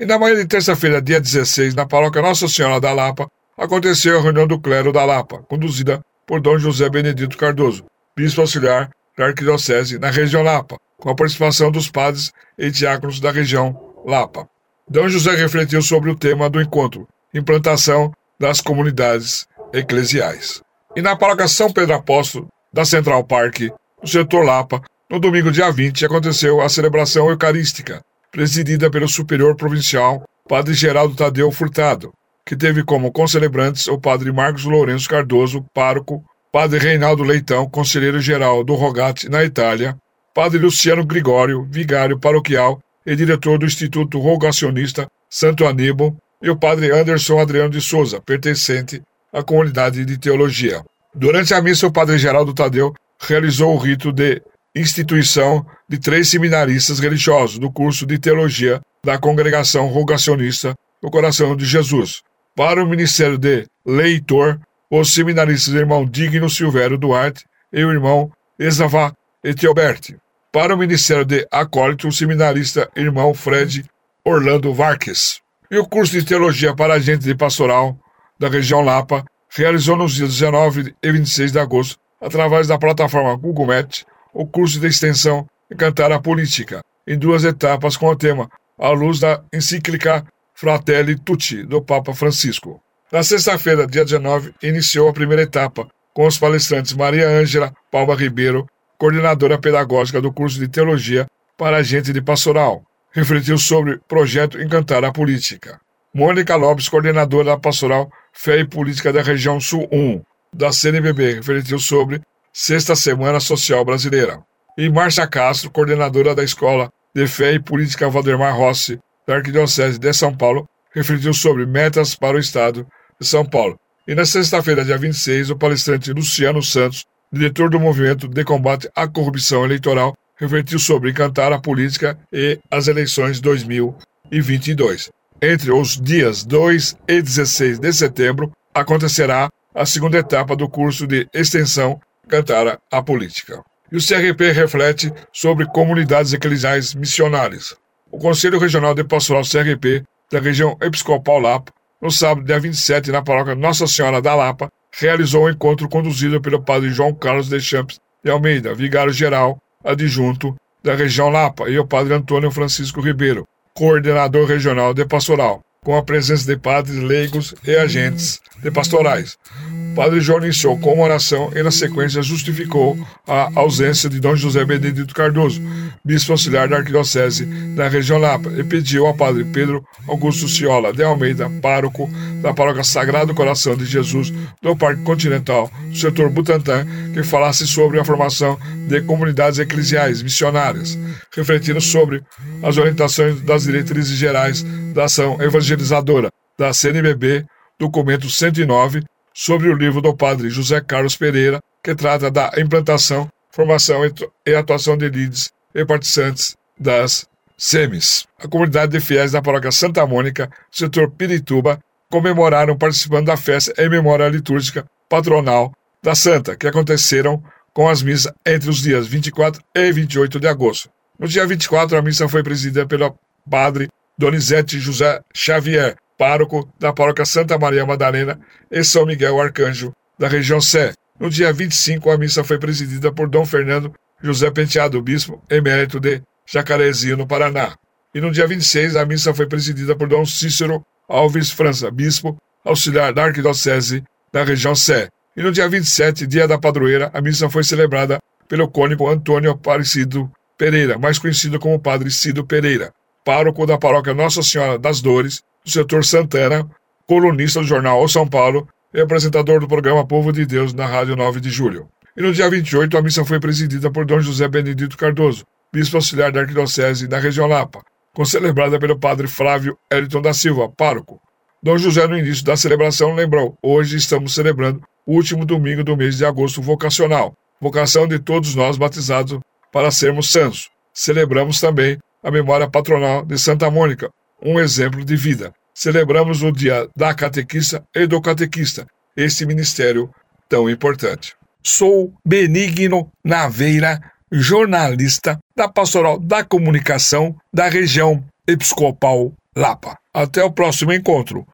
E na manhã de terça-feira, dia 16, na paróquia Nossa Senhora da Lapa, aconteceu a reunião do clero da Lapa, conduzida por Dom José Benedito Cardoso, bispo auxiliar da Arquidiocese na região Lapa, com a participação dos padres e diáconos da região Lapa. Dom José refletiu sobre o tema do encontro, implantação das comunidades eclesiais. E na paróquia São Pedro Apóstolo, da Central Park, no setor Lapa, no domingo dia 20, aconteceu a celebração eucarística, presidida pelo superior provincial, Padre Geraldo Tadeu Furtado, que teve como concelebrantes o Padre Marcos Lourenço Cardoso, pároco, Padre Reinaldo Leitão, conselheiro-geral do Rogate, na Itália, Padre Luciano Gregório, vigário paroquial e diretor do Instituto Rogacionista Santo Aníbal, e o Padre Anderson Adriano de Souza, pertencente à comunidade de teologia. Durante a missa, o Padre Geraldo Tadeu realizou o rito de instituição de três seminaristas religiosos do curso de teologia da congregação rogacionista do Coração de Jesus. Para o ministério de leitor, os seminaristas irmão Digno Silvério Duarte e o irmão Exavá Etioberti. Para o ministério de acólito, o seminarista irmão Fred Orlando Varques. E o curso de teologia para agente de pastoral da região Lapa realizou nos dias 19 e 26 de agosto, através da plataforma Google Meet, o curso de extensão Cantar a Política, em duas etapas com o tema À Luz da Encíclica Fratelli Tutti, do Papa Francisco. Na sexta-feira, dia 19, iniciou a primeira etapa, com os palestrantes Maria Ângela Palma Ribeiro, coordenadora pedagógica do curso de Teologia para Agente de Pastoral. Refletiu sobre o projeto Encantar a Política. Mônica Lopes, coordenadora da Pastoral Fé e Política da Região Sul 1, da CNBB, refletiu sobre Sexta Semana Social Brasileira. E Márcia Castro, coordenadora da Escola de Fé e Política Valdemar Rossi, da Arquidiocese de São Paulo, refletiu sobre metas para o Estado de São Paulo. E na sexta-feira, dia 26, o palestrante Luciano Santos, diretor do Movimento de Combate à Corrupção Eleitoral, refletiu sobre encantar a política e as eleições 2022. Entre os dias 2 e 16 de setembro, acontecerá a segunda etapa do curso de extensão Cantar a Política. E o CRP reflete sobre comunidades eclesiais missionárias. O Conselho Regional de Pastoral CRP da região Episcopal Lapa, no sábado, dia 27, na paróquia Nossa Senhora da Lapa, realizou um encontro conduzido pelo padre João Carlos de Champs de Almeida, vigário-geral adjunto da região Lapa, e o padre Antônio Francisco Ribeiro, coordenador regional de pastoral, com a presença de padres leigos e agentes de pastorais. Padre João iniciou com uma oração e, na sequência, justificou a ausência de Dom José Benedito Cardoso, bispo auxiliar da Arquidiocese da região Lapa, e pediu ao Padre Pedro Augusto Ciola de Almeida, pároco da Paróquia Sagrado Coração de Jesus do Parque Continental, do setor Butantã, que falasse sobre a formação de comunidades eclesiais missionárias, refletindo sobre as orientações das diretrizes gerais da ação evangelizadora da CNBB, documento 109, sobre o livro do padre José Carlos Pereira, que trata da implantação, formação e atuação de líderes e participantes das SEMIS. A comunidade de fiéis da paróquia Santa Mônica, setor Pirituba, comemoraram participando da festa em memória litúrgica patronal da Santa, que aconteceram com as missas entre os dias 24 e 28 de agosto. No dia 24, a missa foi presidida pelo padre Donizete José Xavier, pároco da paróquia Santa Maria Madalena e São Miguel Arcanjo, da região Sé. No dia 25, a missa foi presidida por Dom Fernando José Penteado, bispo emérito de Jacarezinho, no Paraná. E no dia 26, a missa foi presidida por Dom Cícero Alves França, bispo auxiliar da Arquidiocese da região Sé. E no dia 27, dia da padroeira, a missa foi celebrada pelo cônigo Antônio Aparecido Pereira, mais conhecido como Padre Cido Pereira, pároco da paróquia Nossa Senhora das Dores, do setor Santana, colunista do jornal O São Paulo e apresentador do programa Povo de Deus na Rádio 9 de Julho. E no dia 28, a missa foi presidida por Dom José Benedito Cardoso, bispo auxiliar da Arquidiocese da região Lapa, concelebrada pelo padre Flávio Eliton da Silva, pároco. Dom José, no início da celebração, lembrou: hoje estamos celebrando o último domingo do mês de agosto vocacional, vocação de todos nós batizados para sermos santos. Celebramos também a memória patronal de Santa Mônica, um exemplo de vida. Celebramos o dia da catequista e do catequista, esse ministério tão importante. Sou Benigno Naveira, jornalista da Pastoral da Comunicação da região episcopal Lapa. Até o próximo encontro.